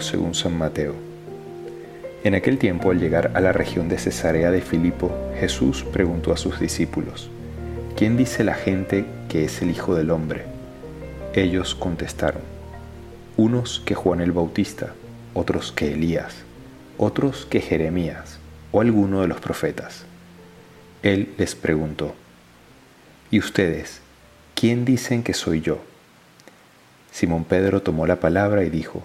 Según San Mateo. En aquel tiempo, al llegar a la región de Cesarea de Filipo, Jesús preguntó a sus discípulos, ¿quién dice la gente que es el Hijo del Hombre? Ellos contestaron, unos que Juan el Bautista, otros que Elías, otros que Jeremías o alguno de los profetas. Él les preguntó, ¿y ustedes, quién dicen que soy yo? Simón Pedro tomó la palabra y dijo,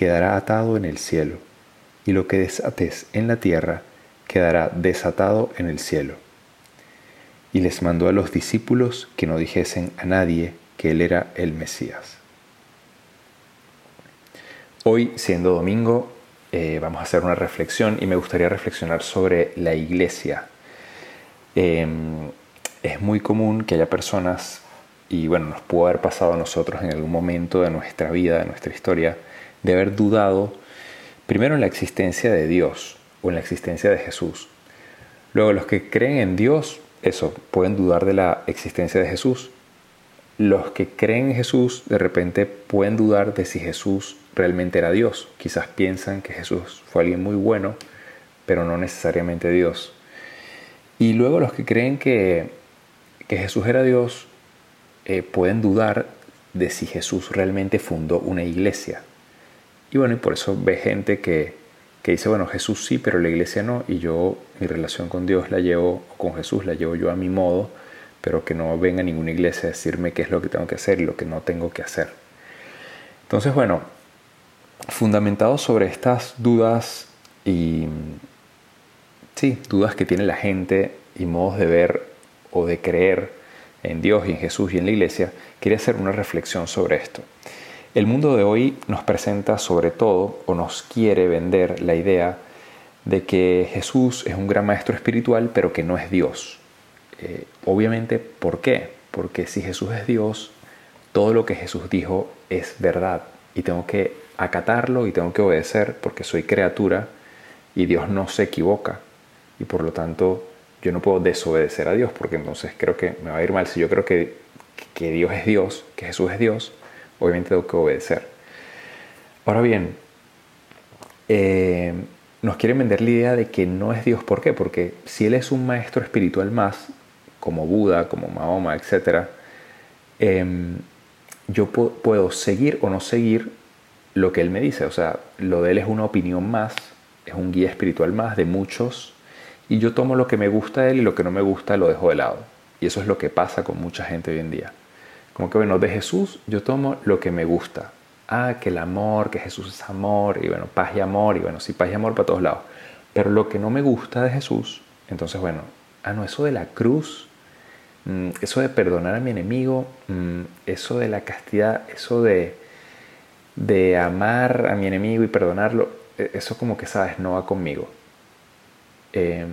quedará atado en el cielo, y lo que desates en la tierra quedará desatado en el cielo. Y les mandó a los discípulos que no dijesen a nadie que él era el Mesías. Hoy, siendo domingo, eh, vamos a hacer una reflexión y me gustaría reflexionar sobre la iglesia. Em, es muy común que haya personas, y bueno, nos pudo haber pasado a nosotros en algún momento de nuestra vida, de nuestra historia, de haber dudado primero en la existencia de Dios o en la existencia de Jesús. Luego los que creen en Dios, eso, pueden dudar de la existencia de Jesús. Los que creen en Jesús de repente pueden dudar de si Jesús realmente era Dios. Quizás piensan que Jesús fue alguien muy bueno, pero no necesariamente Dios. Y luego los que creen que, que Jesús era Dios eh, pueden dudar de si Jesús realmente fundó una iglesia. Y bueno, y por eso ve gente que, dice, bueno, Jesús sí, pero la iglesia no, y yo mi relación con Dios la llevo, con Jesús la llevo yo a mi modo, pero que no venga ninguna iglesia a decirme qué es lo que tengo que hacer y lo que no tengo que hacer. Entonces, bueno, fundamentado sobre estas dudas y, sí, dudas que tiene la gente y modos de ver o de creer en Dios y en Jesús y en la iglesia, quería hacer una reflexión sobre esto. El mundo de hoy nos presenta sobre todo o nos quiere vender la idea de que Jesús es un gran maestro espiritual pero que no es Dios. Eh, obviamente, ¿por qué? Porque si Jesús es Dios, todo lo que Jesús dijo es verdad y tengo que acatarlo y tengo que obedecer porque soy criatura y Dios no se equivoca y por lo tanto yo no puedo desobedecer a Dios porque entonces creo que me va a ir mal. Si yo creo que, que Dios es Dios, que Jesús es Dios, obviamente tengo que obedecer. Ahora bien, eh, nos quieren vender la idea de que no es Dios. ¿Por qué? Porque si Él es un maestro espiritual más, como Buda, como Mahoma, etc., em, yo puedo seguir o no seguir lo que Él me dice. O sea, lo de Él es una opinión más, es un guía espiritual más de muchos, y yo tomo lo que me gusta de Él y lo que no me gusta lo dejo de lado. Y eso es lo que pasa con mucha gente hoy en día. Como que, bueno, de Jesús yo tomo lo que me gusta. Ah, que el amor, que Jesús es amor, y bueno, paz y amor, y bueno, sí, paz y amor para todos lados. Pero lo que no me gusta de Jesús, entonces, bueno, ah, no, eso de la cruz, mm, eso de perdonar a mi enemigo, mm, eso de la castidad, eso de, de amar a mi enemigo y perdonarlo, e, eso como que, sabes, no va conmigo. Eh,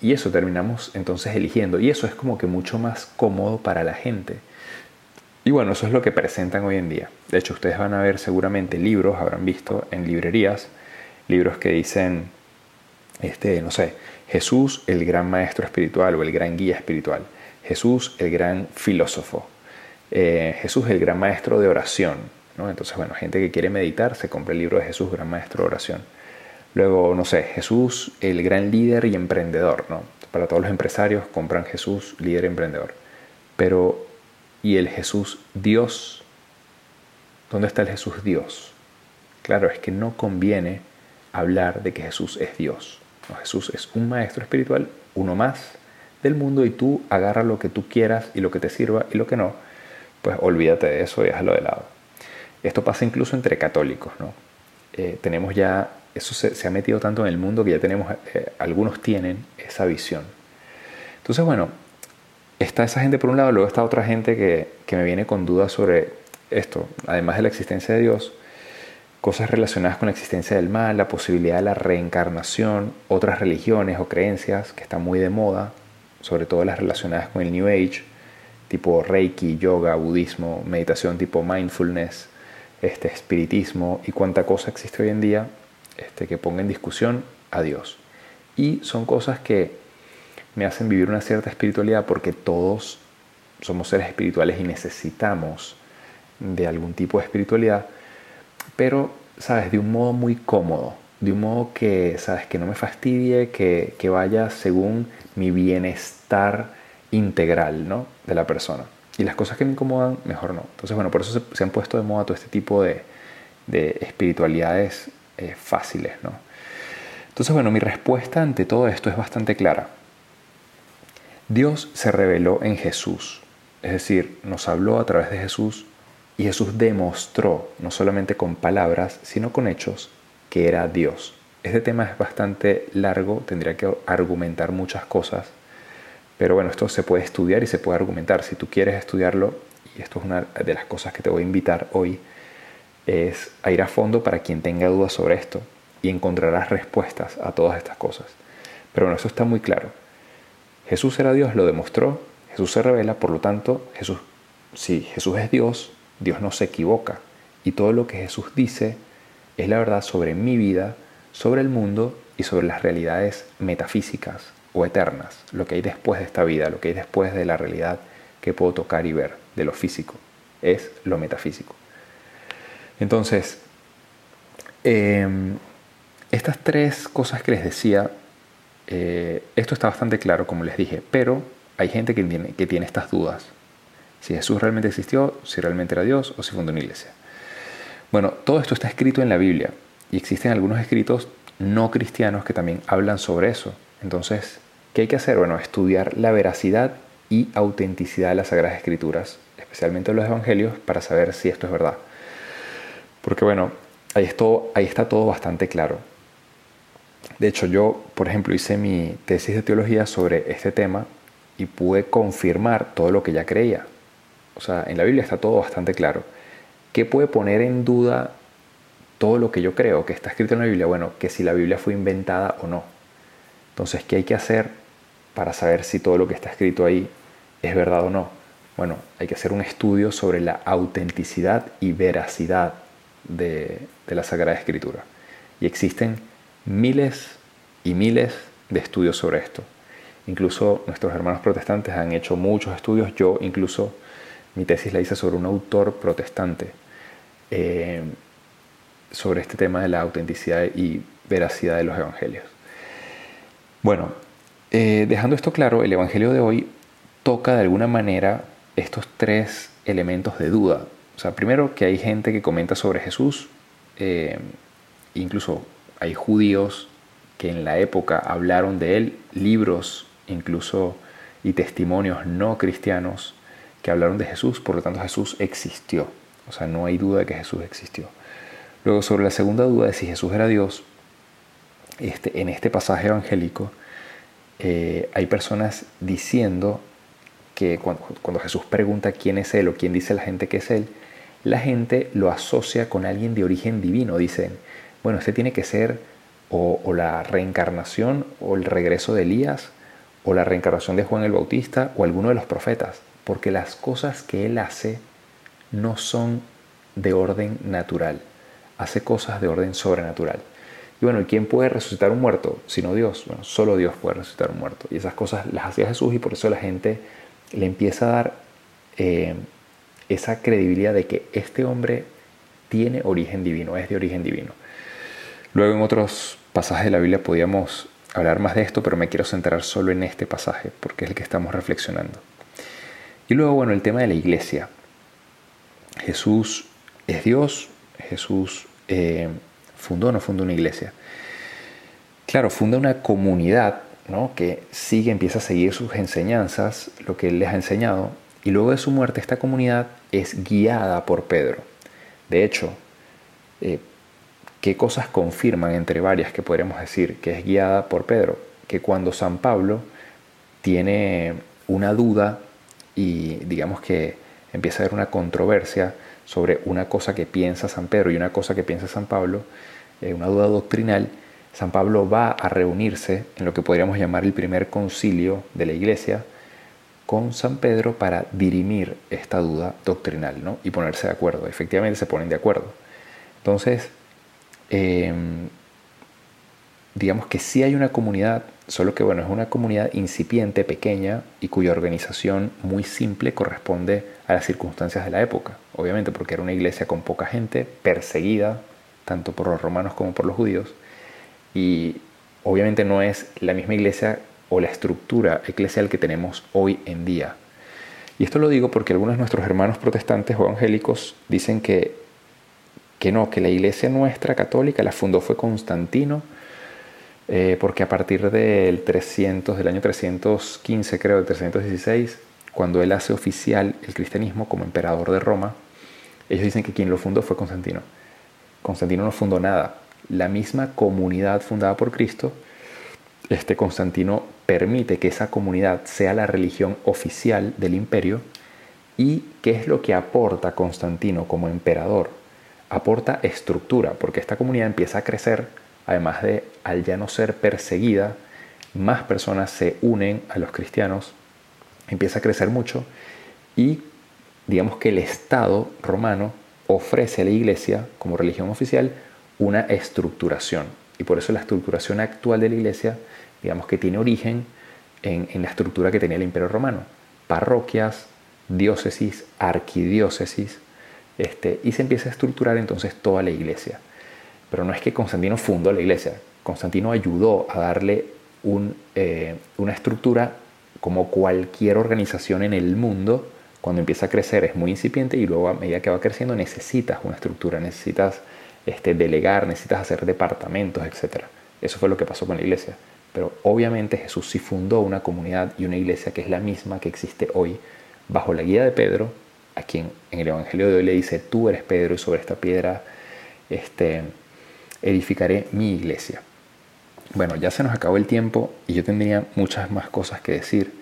y eso terminamos entonces eligiendo. Y eso es como que mucho más cómodo para la gente. Y bueno, eso es lo que presentan hoy en día. De hecho, ustedes van a ver seguramente libros, habrán visto en librerías, libros que dicen, este, no sé, Jesús el gran maestro espiritual o el gran guía espiritual, Jesús el gran filósofo, eh, Jesús el gran maestro de oración. ¿no? Entonces, bueno, gente que quiere meditar se compra el libro de Jesús, gran maestro de oración. Luego, no sé, Jesús el gran líder y emprendedor. ¿no? Para todos los empresarios compran Jesús líder y emprendedor. Pero y el Jesús Dios. ¿Dónde está el Jesús Dios? Claro, es que no conviene hablar de que Jesús es Dios. Jesús es un maestro espiritual, uno más del mundo y tú agarra lo que tú quieras y lo que te sirva y lo que no, pues olvídate de eso y déjalo de lado. Esto pasa incluso entre católicos, ¿no? Eh, tenemos ya, eso se, ha metido tanto en el mundo que ya tenemos, eh, algunos tienen esa visión. Entonces, bueno, está esa gente por un lado, luego está otra gente que, me viene con dudas sobre esto, además de la existencia de Dios. cosas relacionadas con la existencia del mal, la posibilidad de la reencarnación, otras religiones o creencias que están muy de moda, sobre todo las relacionadas con el New Age, tipo Reiki, yoga, budismo, meditación tipo mindfulness, este espiritismo y cuánta cosa existe hoy en día este, que ponga en discusión a Dios. Y son cosas que me hacen vivir una cierta espiritualidad porque todos somos seres espirituales y necesitamos de algún tipo de espiritualidad, pero, ¿sabes? De un modo muy cómodo, de un modo que, ¿sabes? Que no me fastidie, que, que vaya según mi bienestar integral, ¿no? De la persona. Y las cosas que me incomodan, mejor no. Entonces, bueno, por eso se, han puesto de moda todo este tipo de, de espiritualidades eh, fáciles, ¿no? Entonces, bueno, mi respuesta ante todo esto es bastante clara. Dios se reveló en Jesús, es decir, nos habló a través de Jesús y Jesús demostró, no solamente con palabras, sino con hechos, que era Dios. Este tema es bastante largo, tendría que argumentar muchas cosas, pero bueno, esto se puede estudiar y se puede argumentar. Si tú quieres estudiarlo, y esto es una de las cosas que te voy a invitar hoy, es a ir a fondo para quien tenga dudas sobre esto y encontrarás respuestas a todas estas cosas. Pero bueno, eso está muy claro. Jesús era Dios, lo demostró, Jesús se revela, por lo tanto, Jesús, si Jesús es Dios, Dios no se equivoca. Y todo lo que Jesús dice es la verdad sobre mi vida, sobre el mundo y sobre las realidades metafísicas o eternas, lo que hay después de esta vida, lo que hay después de la realidad que puedo tocar y ver, de lo físico, es lo metafísico. Entonces, em, estas tres cosas que les decía, eh, esto está bastante claro, como les dije, pero hay gente que tiene, que tiene estas dudas. Si Jesús realmente existió, si realmente era Dios o si fundó una iglesia. Bueno, todo esto está escrito en la Biblia y existen algunos escritos no cristianos que también hablan sobre eso. Entonces, ¿qué hay que hacer? Bueno, estudiar la veracidad y autenticidad de las Sagradas Escrituras, especialmente los Evangelios, para saber si esto es verdad. Porque bueno, ahí, ahí está todo bastante claro. De hecho, yo, por ejemplo, hice mi tesis de teología sobre este tema y pude confirmar todo lo que ya creía. O sea, en la Biblia está todo bastante claro. ¿Qué puede poner en duda todo lo que yo creo que está escrito en la Biblia? Bueno, que si la Biblia fue inventada o no. Entonces, ¿qué hay que hacer para saber si todo lo que está escrito ahí es verdad o no? Bueno, hay que hacer un estudio sobre la autenticidad y veracidad de, la Sagrada Escritura. Y existen miles y miles de estudios sobre esto. Incluso nuestros hermanos protestantes han hecho muchos estudios. Yo incluso mi tesis la hice sobre un autor protestante eh, sobre este tema de la autenticidad y veracidad de los evangelios. Bueno, eh, dejando esto claro, el evangelio de hoy toca de alguna manera estos tres elementos de duda. O sea, primero que hay gente que comenta sobre Jesús, eh, incluso hay judíos que en la época hablaron de él, libros incluso y testimonios no cristianos que hablaron de Jesús, por lo tanto Jesús existió. O sea, no hay duda de que Jesús existió. Luego, sobre la segunda duda de si Jesús era Dios, este, en este pasaje evangélico eh, hay personas diciendo que cuando, cuando, Jesús pregunta quién es Él o quién dice la gente que es Él, la gente lo asocia con alguien de origen divino. Dicen, bueno, este tiene que ser o, la reencarnación o el regreso de Elías o la reencarnación de Juan el Bautista o alguno de los profetas porque las cosas que Él hace no son de orden natural, hace cosas de orden sobrenatural. Y bueno, ¿quién puede resucitar un muerto? Sino Dios. Bueno, solo Dios puede resucitar un muerto. Y esas cosas las hacía Jesús y por eso la gente le empieza a dar eh, esa credibilidad de que este hombre tiene origen divino, es de origen divino. Luego en otros pasajes de la Biblia podíamos hablar más de esto, pero me quiero centrar solo en este pasaje porque es el que estamos reflexionando. Y luego, bueno, el tema de la iglesia. Jesús es Dios, Jesús eh, fundó o no fundó una iglesia. Claro, funda una comunidad ¿no? que sigue, empieza a seguir sus enseñanzas, lo que él les ha enseñado, y luego de su muerte esta comunidad es guiada por Pedro. De hecho, eh, ¿qué cosas confirman entre varias que podríamos decir que es guiada por Pedro? Que cuando San Pablo tiene una duda y digamos que empieza a haber una controversia sobre una cosa que piensa San Pedro y una cosa que piensa San Pablo, eh, una duda doctrinal, San Pablo va a reunirse en lo que podríamos llamar el primer concilio de la iglesia con San Pedro para dirimir esta duda doctrinal ¿no? y ponerse de acuerdo. Efectivamente se ponen de acuerdo. Entonces, em, digamos que sí hay una comunidad, solo que bueno, es una comunidad incipiente, pequeña y cuya organización muy simple corresponde a las circunstancias de la época, obviamente porque era una iglesia con poca gente, perseguida tanto por los romanos como por los judíos, y obviamente no es la misma iglesia o la estructura eclesial que tenemos hoy en día. Y esto lo digo porque algunos de nuestros hermanos protestantes o evangélicos dicen que, que no, que la iglesia nuestra católica la fundó fue Constantino, eh, porque a partir del 300, del año 315 creo, del 316, cuando él hace oficial el cristianismo como emperador de Roma, ellos dicen que quien lo fundó fue Constantino. Constantino no fundó nada. La misma comunidad fundada por Cristo, este Constantino permite que esa comunidad sea la religión oficial del imperio y qué es lo que aporta Constantino como emperador. Aporta estructura, porque esta comunidad empieza a crecer Además de, al ya no ser perseguida, más personas se unen a los cristianos, empieza a crecer mucho y digamos que el Estado romano ofrece a la iglesia como religión oficial una estructuración. Y por eso la estructuración actual de la iglesia, digamos que tiene origen en, la estructura que tenía el imperio romano. Parroquias, diócesis, arquidiócesis, este, y se empieza a estructurar entonces toda la iglesia. Pero no es que Constantino fundó la iglesia, Constantino ayudó a darle eh, una estructura como cualquier organización en el mundo, cuando empieza a crecer es muy incipiente y luego a medida que va creciendo necesitas una estructura, necesitas este, delegar, necesitas hacer departamentos, etc. Eso fue lo que pasó con la iglesia. Pero obviamente Jesús sí fundó una comunidad y una iglesia que es la misma que existe hoy, bajo la guía de Pedro, a quien en el Evangelio de hoy le dice, tú eres Pedro y sobre esta piedra este, edificaré mi iglesia. Bueno, ya se nos acabó el tiempo y yo tendría muchas más cosas que decir.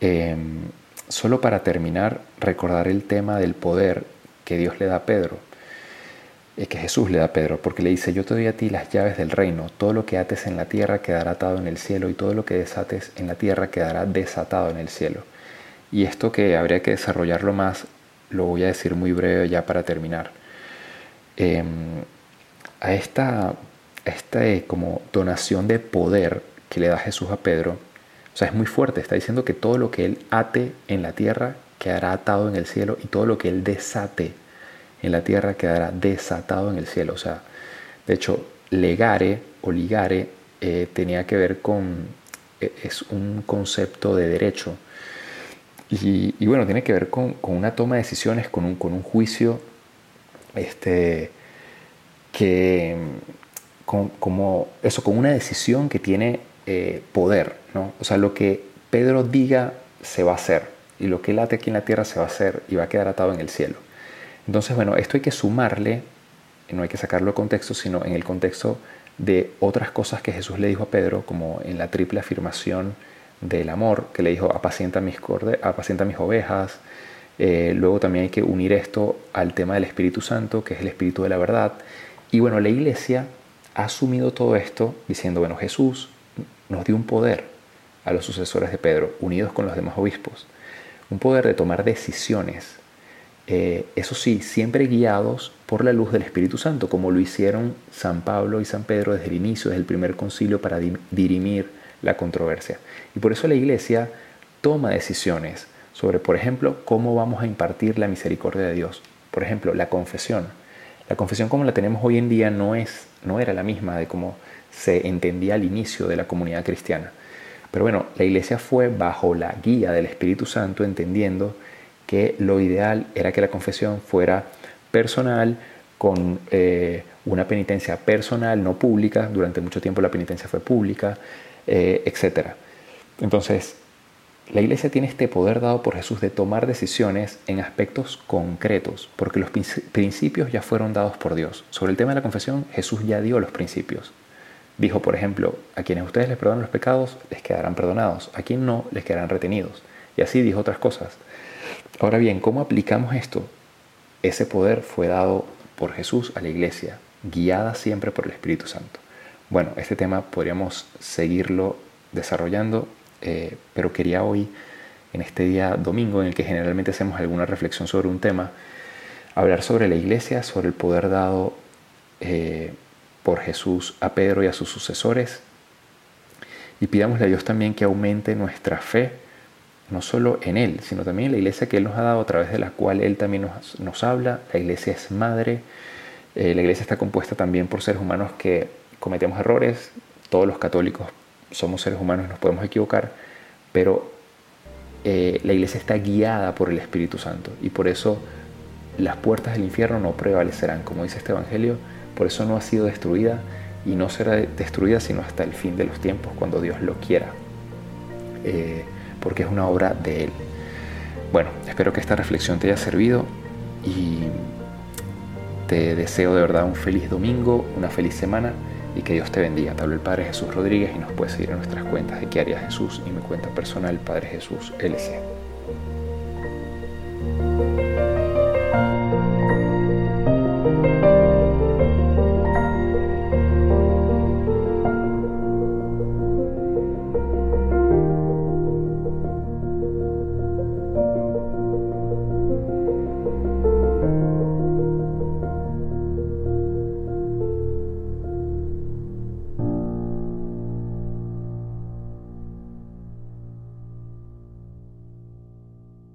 Em, solo para terminar, recordar el tema del poder que Dios le da a Pedro, que Jesús le da a Pedro, porque le dice, yo te doy a ti las llaves del reino, todo lo que ates en la tierra quedará atado en el cielo y todo lo que desates en la tierra quedará desatado en el cielo. Y esto que habría que desarrollarlo más, lo voy a decir muy breve ya para terminar. Eh, a esta, como donación de poder que le da Jesús a Pedro, o sea, es muy fuerte, está diciendo que todo lo que él ate en la tierra quedará atado en el cielo y todo lo que él desate en la tierra quedará desatado en el cielo. O sea, de hecho, legare o ligare eh, tenía que ver con, e, es un concepto de derecho. Y, bueno, tiene que ver con, una toma de decisiones, con un, con un juicio este, que como eso, con una decisión que tiene eh, poder, ¿no? O sea, lo que Pedro diga se va a hacer y lo que él aquí en la tierra se va a hacer y va a quedar atado en el cielo. Entonces, bueno, esto hay que sumarle, no hay que sacarlo de contexto, sino en el contexto de otras cosas que Jesús le dijo a Pedro, como en la triple afirmación del amor, que le dijo, apacienta mis, apacienta mis ovejas. Eh, luego también hay que unir esto al tema del Espíritu Santo, que es el Espíritu de la verdad. Y bueno, la iglesia ha asumido todo esto diciendo, bueno, Jesús nos dio un poder a los sucesores de Pedro, unidos con los demás obispos, un poder de tomar decisiones, eh, eso sí, siempre guiados por la luz del Espíritu Santo, como lo hicieron San Pablo y San Pedro desde el inicio, desde el primer concilio, para dirimir la controversia. Y por eso la iglesia toma decisiones sobre, por ejemplo, cómo vamos a impartir la misericordia de Dios. Por ejemplo, la confesión. La confesión como la tenemos hoy en día no, es, no era la misma de cómo se entendía al inicio de la comunidad cristiana. Pero bueno, la iglesia fue bajo la guía del Espíritu Santo entendiendo que lo ideal era que la confesión fuera personal, con eh, una penitencia personal, no pública. Durante mucho tiempo la penitencia fue pública, eh, etc. Entonces, la iglesia tiene este poder dado por Jesús de tomar decisiones en aspectos concretos, porque los principios ya fueron dados por Dios. Sobre el tema de la confesión, Jesús ya dio los principios. Dijo, por ejemplo, a quienes ustedes les perdonan los pecados, les quedarán perdonados, a quien no, les quedarán retenidos. Y así dijo otras cosas. Ahora bien, ¿cómo aplicamos esto? ese poder fue dado por Jesús a la iglesia, guiada siempre por el Espíritu Santo. Bueno, este tema podríamos seguirlo desarrollando, eh, pero quería hoy, en este día domingo en el que generalmente hacemos alguna reflexión sobre un tema, hablar sobre la iglesia, sobre el poder dado eh, por Jesús a Pedro y a sus sucesores. Y pidámosle a Dios también que aumente nuestra fe, no solo en Él, sino también en la iglesia que Él nos ha dado, a través de la cual Él también nos, habla. La iglesia es madre. Eh, la iglesia está compuesta también por seres humanos que cometemos errores. Todos los católicos somos seres humanos, nos podemos equivocar, pero eh, la iglesia está guiada por el Espíritu Santo y por eso las puertas del infierno no prevalecerán, como dice este Evangelio, por eso no ha sido destruida y no será destruida sino hasta el fin de los tiempos, cuando Dios lo quiera, eh, porque es una obra de Él. Bueno, espero que esta reflexión te haya servido y te deseo de verdad un feliz domingo, una feliz semana y que Dios te bendiga. Te hablo el Padre Jesús Rodríguez y nos puedes seguir en nuestras cuentas de qué haría Jesús y mi cuenta personal Padre Jesús LC.